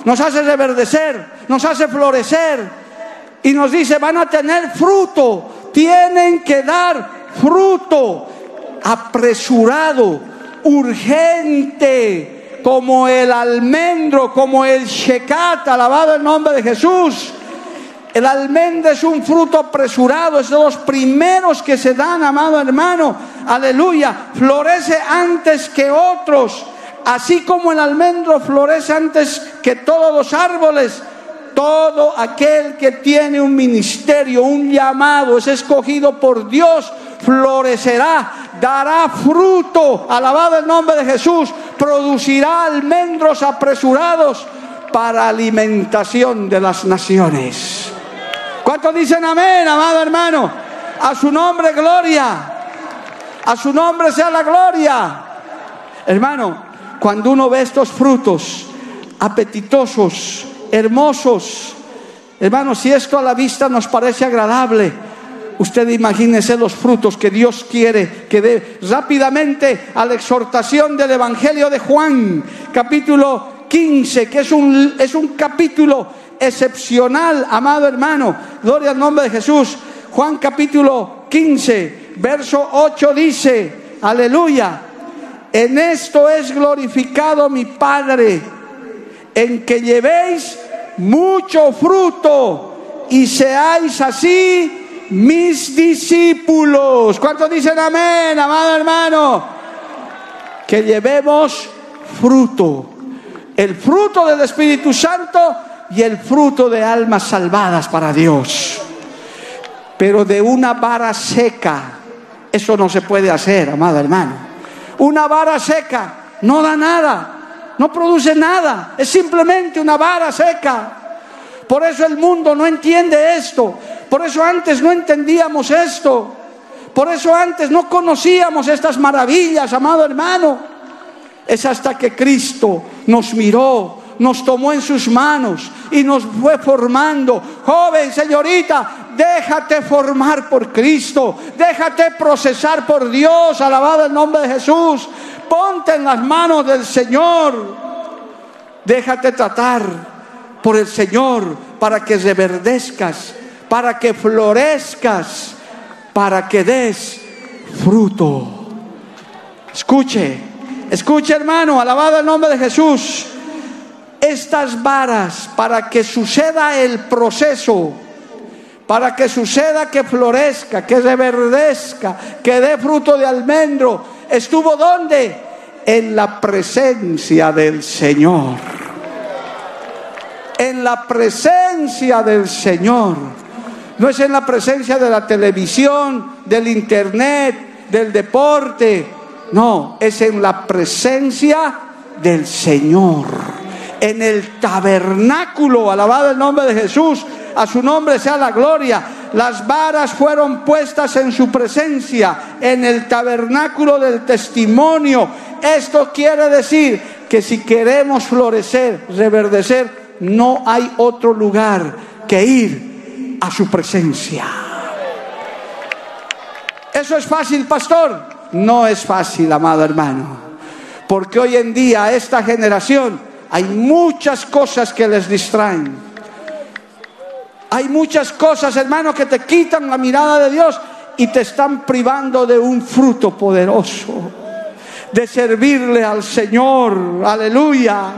Nos hace reverdecer, nos hace florecer y nos dice, van a tener fruto, tienen que dar fruto apresurado, urgente, como el almendro, como el shekat, alabado el nombre de Jesús. El almendro es un fruto apresurado, es de los primeros que se dan, amado hermano. Aleluya. Florece antes que otros. Así como el almendro florece antes que todos los árboles todo aquel que tiene un ministerio, un llamado, es escogido por Dios, florecerá, dará fruto, alabado el nombre de Jesús, producirá almendros apresurados para alimentación de las naciones. ¿Cuántos dicen amén, amado hermano? A su nombre gloria, a su nombre sea la gloria. Hermano, cuando uno ve estos frutos apetitosos, hermosos. Hermanos, si esto a la vista nos parece agradable, usted imagínese los frutos que Dios quiere que dé rápidamente a la exhortación del Evangelio de Juan, capítulo 15, que es un, es un capítulo excepcional, amado hermano. Gloria al nombre de Jesús. Juan capítulo 15, verso 8 dice, aleluya, en esto es glorificado mi Padre en que llevéis mucho fruto y seáis así mis discípulos. ¿Cuántos dicen amén, amado hermano? Que llevemos fruto, el fruto del Espíritu Santo y el fruto de almas salvadas para Dios. Pero de una vara seca, eso no se puede hacer, amado hermano. Una vara seca no da nada no produce nada, es simplemente una vara seca. Por eso el mundo no entiende esto, por eso antes no entendíamos esto, por eso antes no conocíamos estas maravillas, amado hermano. Es hasta que Cristo nos miró, nos tomó en sus manos y nos fue formando. Joven, señorita, déjate formar por Cristo, déjate procesar por Dios, alabado el nombre de Jesús ponte en las manos del Señor. Déjate tratar por el Señor para que reverdezcas, para que florezcas, para que des fruto. Escuche, escuche hermano, alabado el nombre de Jesús. Estas varas para que suceda el proceso, para que suceda que florezca, que reverdezca, que dé fruto de almendro, estuvo donde? en la presencia del Señor. En la presencia del Señor. No es en la presencia de la televisión, del internet, del deporte. No, es en la presencia del Señor. En el tabernáculo, alabado el nombre de Jesús, a su nombre sea la gloria. Las varas fueron puestas en su presencia, en el tabernáculo del testimonio. Esto quiere decir que si queremos florecer, reverdecer, no hay otro lugar que ir a su presencia. ¿Eso es fácil, pastor? No es fácil, amado hermano. Porque hoy en día, esta generación, hay muchas cosas que les distraen. Hay muchas cosas, hermano, que te quitan la mirada de Dios y te están privando de un fruto poderoso, de servirle al Señor. Aleluya.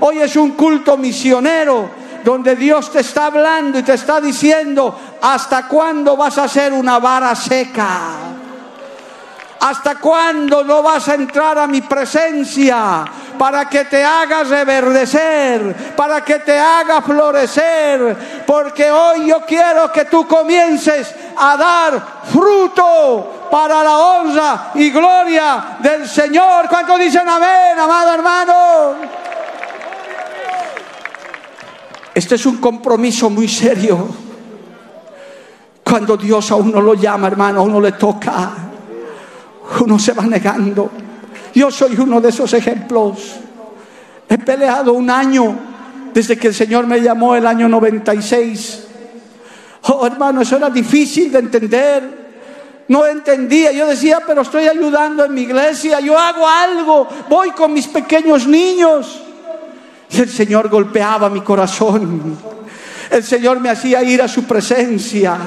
Hoy es un culto misionero donde Dios te está hablando y te está diciendo, ¿hasta cuándo vas a ser una vara seca? ¿Hasta cuándo no vas a entrar a mi presencia para que te haga reverdecer, para que te haga florecer? Porque hoy yo quiero que tú comiences a dar fruto para la honra y gloria del Señor. ¿Cuántos dicen amén, amado hermano? Este es un compromiso muy serio. Cuando Dios a uno lo llama, hermano, a uno le toca uno se va negando. Yo soy uno de esos ejemplos. He peleado un año desde que el Señor me llamó el año 96. Oh, hermano, eso era difícil de entender. No entendía. Yo decía, pero estoy ayudando en mi iglesia. Yo hago algo. Voy con mis pequeños niños. Y el Señor golpeaba mi corazón. El Señor me hacía ir a su presencia.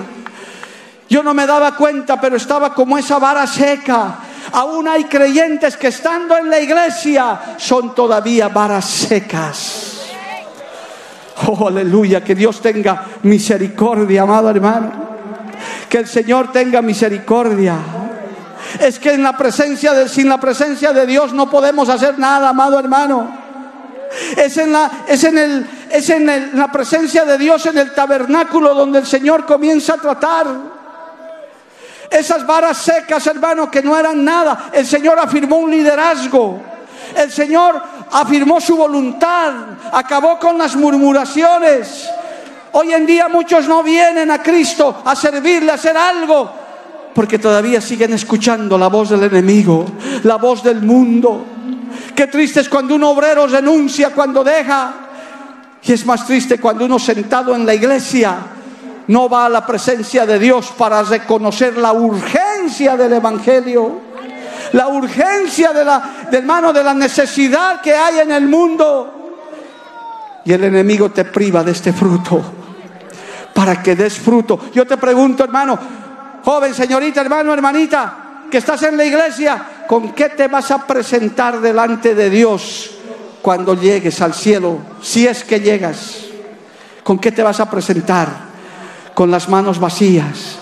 Yo no me daba cuenta, pero estaba como esa vara seca. Aún hay creyentes que estando en la iglesia son todavía varas secas. Oh, aleluya, que Dios tenga misericordia, amado hermano. Que el Señor tenga misericordia. Es que en la presencia de, sin la presencia de Dios no podemos hacer nada, amado hermano. Es en la, es en el, es en la presencia de Dios en el tabernáculo donde el Señor comienza a tratar. Esas varas secas, hermano, que no eran nada. El Señor afirmó un liderazgo. El Señor afirmó su voluntad. Acabó con las murmuraciones. Hoy en día muchos no vienen a Cristo a servirle, a hacer algo, porque todavía siguen escuchando la voz del enemigo, la voz del mundo. Qué triste es cuando un obrero renuncia, cuando deja. Y es más triste cuando uno sentado en la iglesia no va a la presencia de Dios para reconocer la urgencia del Evangelio, la urgencia de la, de la necesidad que hay en el mundo. Y el enemigo te priva de este fruto para que des fruto. Yo te pregunto, hermano, joven, señorita, hermano, hermanita, que estás en la iglesia, ¿con qué te vas a presentar delante de Dios cuando llegues al cielo? Si es que llegas, ¿con qué te vas a presentar? Con las manos vacías.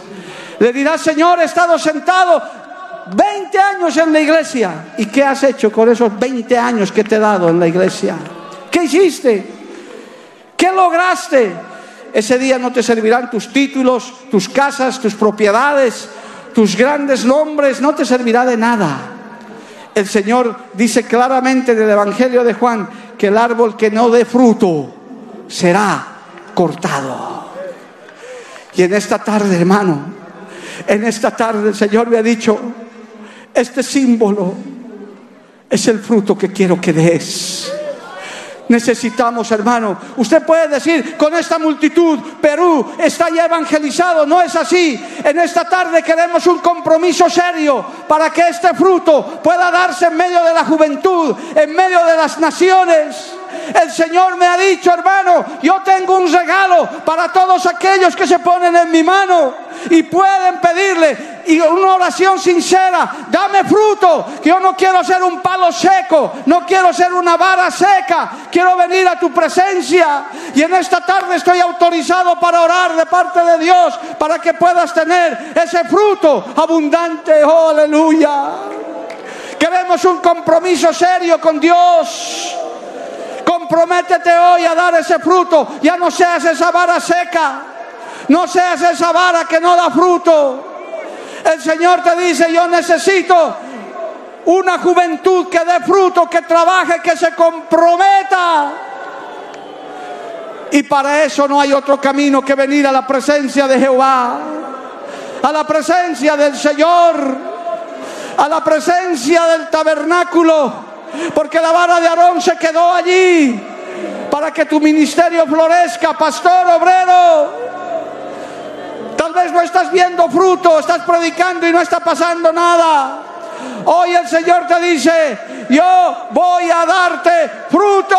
Le dirá, Señor, he estado sentado 20 años en la iglesia. ¿Y qué has hecho con esos 20 años que te he dado en la iglesia? ¿Qué hiciste? ¿Qué lograste? Ese día no te servirán tus títulos, tus casas, tus propiedades, tus grandes nombres, no te servirá de nada. El Señor dice claramente en el Evangelio de Juan que el árbol que no dé fruto será cortado. Y en esta tarde, hermano, en esta tarde el Señor me ha dicho, este símbolo es el fruto que quiero que des. Necesitamos, hermano. Usted puede decir, con esta multitud, Perú está ya evangelizado. No es así. En esta tarde queremos un compromiso serio para que este fruto pueda darse en medio de la juventud, en medio de las naciones. El Señor me ha dicho, hermano, yo tengo un regalo para todos aquellos que se ponen en mi mano y pueden pedirle y una oración sincera, dame fruto, que yo no quiero ser un palo seco, no quiero ser una vara seca, quiero venir a tu presencia y en esta tarde estoy autorizado para orar de parte de Dios para que puedas tener ese fruto abundante, oh, aleluya. Queremos un compromiso serio con Dios. Comprométete hoy a dar ese fruto. Ya no seas esa vara seca. No seas esa vara que no da fruto. El Señor te dice, yo necesito una juventud que dé fruto, que trabaje, que se comprometa. Y para eso no hay otro camino que venir a la presencia de Jehová, a la presencia del Señor, a la presencia del tabernáculo, porque la vara de Aarón se quedó allí para que tu ministerio florezca, pastor obrero. Tal vez no estás viendo fruto, estás predicando y no está pasando nada. Hoy el Señor te dice, yo voy a darte fruto.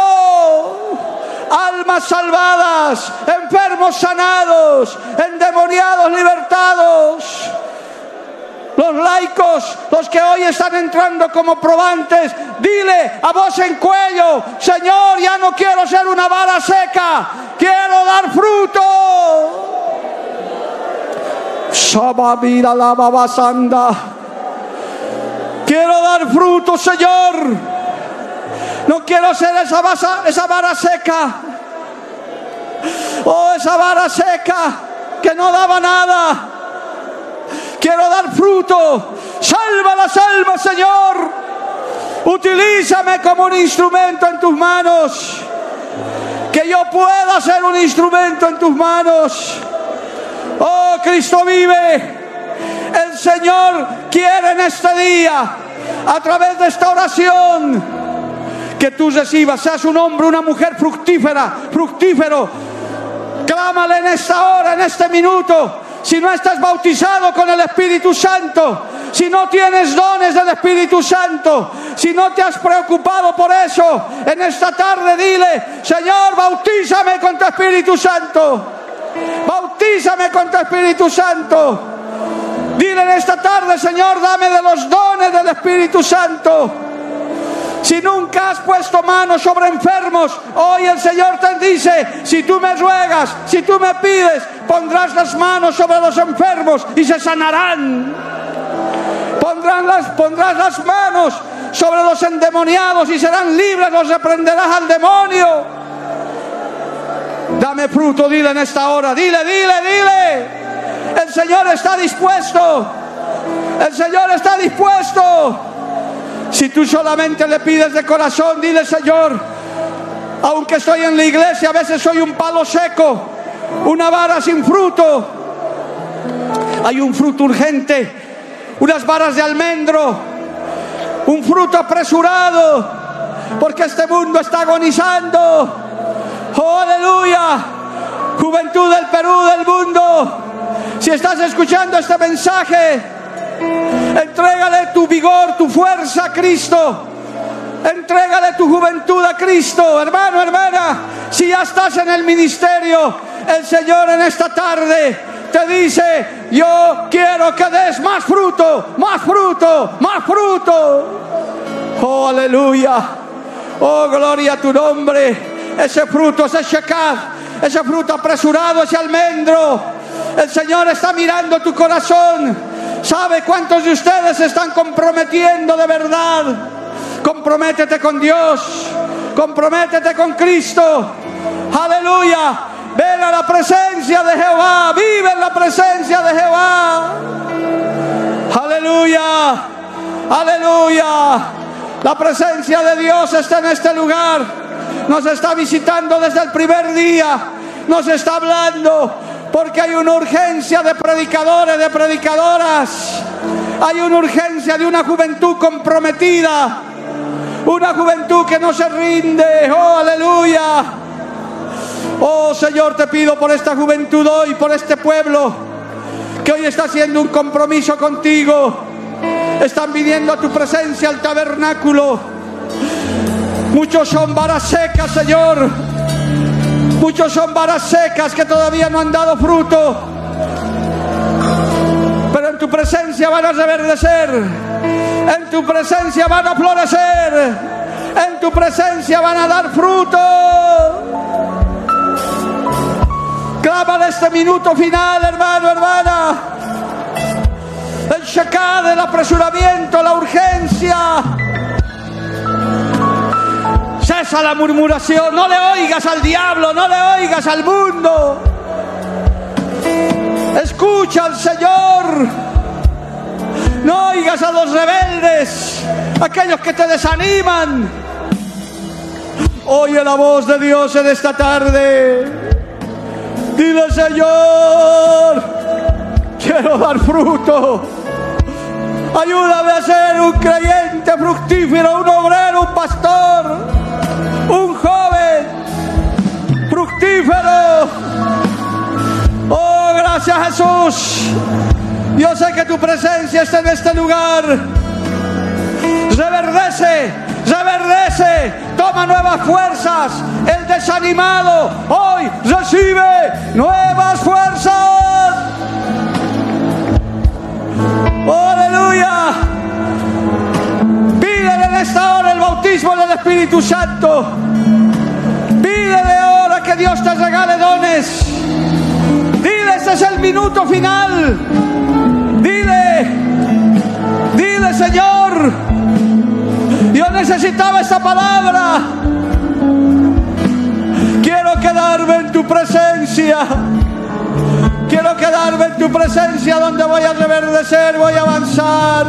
Almas salvadas, enfermos sanados, endemoniados libertados. Los laicos, los que hoy están entrando como probantes, dile a voz en cuello, Señor, ya no quiero ser una vara seca, quiero dar fruto. Quiero dar fruto, Señor. No quiero ser esa, esa vara seca. Oh, esa vara seca que no daba nada. Quiero dar fruto. Salva las almas, Señor. Utilízame como un instrumento en tus manos. Que yo pueda ser un instrumento en tus manos. Oh, Cristo vive. El Señor quiere en este día, a través de esta oración, que tú recibas, seas un hombre, una mujer fructífera, fructífero. Clámale en esta hora, en este minuto. Si no estás bautizado con el Espíritu Santo, si no tienes dones del Espíritu Santo, si no te has preocupado por eso, en esta tarde dile, Señor, bautízame con tu Espíritu Santo. Bautízame con tu Espíritu Santo. Dile en esta tarde, Señor, dame de los dones del Espíritu Santo. Si nunca has puesto manos sobre enfermos, hoy el Señor te dice, si tú me ruegas, si tú me pides, pondrás las manos sobre los enfermos y se sanarán. Pondrás las manos sobre los endemoniados y serán libres, los reprenderás al demonio. Dame fruto, dile en esta hora, dile, dile, dile. El Señor está dispuesto. El Señor está dispuesto. Si tú solamente le pides de corazón, dile Señor, aunque estoy en la iglesia, a veces soy un palo seco, una vara sin fruto. Hay un fruto urgente, unas varas de almendro, un fruto apresurado, porque este mundo está agonizando. Oh, aleluya. Juventud del Perú, del mundo. Si estás escuchando este mensaje, entrégale tu vigor, tu fuerza a Cristo. Entrégale tu juventud a Cristo, hermano, hermana. Si ya estás en el ministerio, el Señor en esta tarde te dice, yo quiero que des más fruto, más fruto, más fruto. Oh, aleluya. Oh, gloria a tu nombre. Ese fruto, ese shekat, ese fruto apresurado, ese almendro el Señor está mirando tu corazón. Sabe cuántos de ustedes se están comprometiendo de verdad. Comprométete con Dios. Comprométete con Cristo. Aleluya. Ven a la presencia de Jehová. Vive en la presencia de Jehová. Aleluya. Aleluya. La presencia de Dios está en este lugar. Nos está visitando desde el primer día. Nos está hablando porque hay una urgencia de predicadores, de predicadoras. Hay una urgencia de una juventud comprometida. Una juventud que no se rinde. Oh, aleluya. Oh Señor, te pido por esta juventud hoy, por este pueblo, que hoy está haciendo un compromiso contigo. Están viniendo a tu presencia al tabernáculo. Muchos son varas secas, Señor Muchos son varas secas que todavía no han dado fruto. Pero en tu presencia van a reverdecer. En tu presencia van a florecer. En tu presencia van a dar fruto. Clama este minuto final, hermano, hermana. El el apresuramiento, la urgencia. Cesa la murmuración, no le oigas al diablo, no le oigas al mundo. Escucha al Señor. No oigas a los rebeldes, aquellos que te desaniman. Oye la voz de Dios en esta tarde. Dile, Señor, quiero dar fruto. Ayúdame a ser un creyente fructífero, un obrero, un pastor, Oh, gracias Jesús. Yo sé que tu presencia está en este lugar. Reverdece, reverdece, toma nuevas fuerzas. El desanimado hoy recibe nuevas fuerzas. Oh, aleluya. Pídele en esta hora el bautismo del Espíritu Santo. Dios te regale dones. Dile, este es el minuto final. Dile, dile Señor, yo necesitaba esta palabra. Quiero quedarme en tu presencia. Quiero quedarme en tu presencia donde voy a reverdecer, voy a avanzar.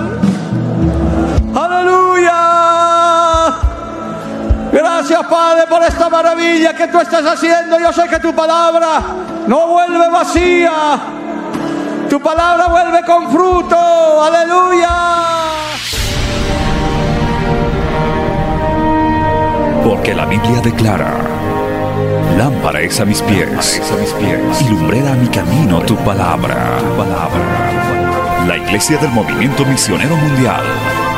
Aleluya. Gracias Padre por esta maravilla que tú estás haciendo. Yo sé que tu palabra no vuelve vacía. Tu palabra vuelve con fruto. Aleluya. Porque la Biblia declara, lámpara es a mis pies, a mis pies y lumbrera a mi camino tu palabra. tu palabra. La Iglesia del Movimiento Misionero Mundial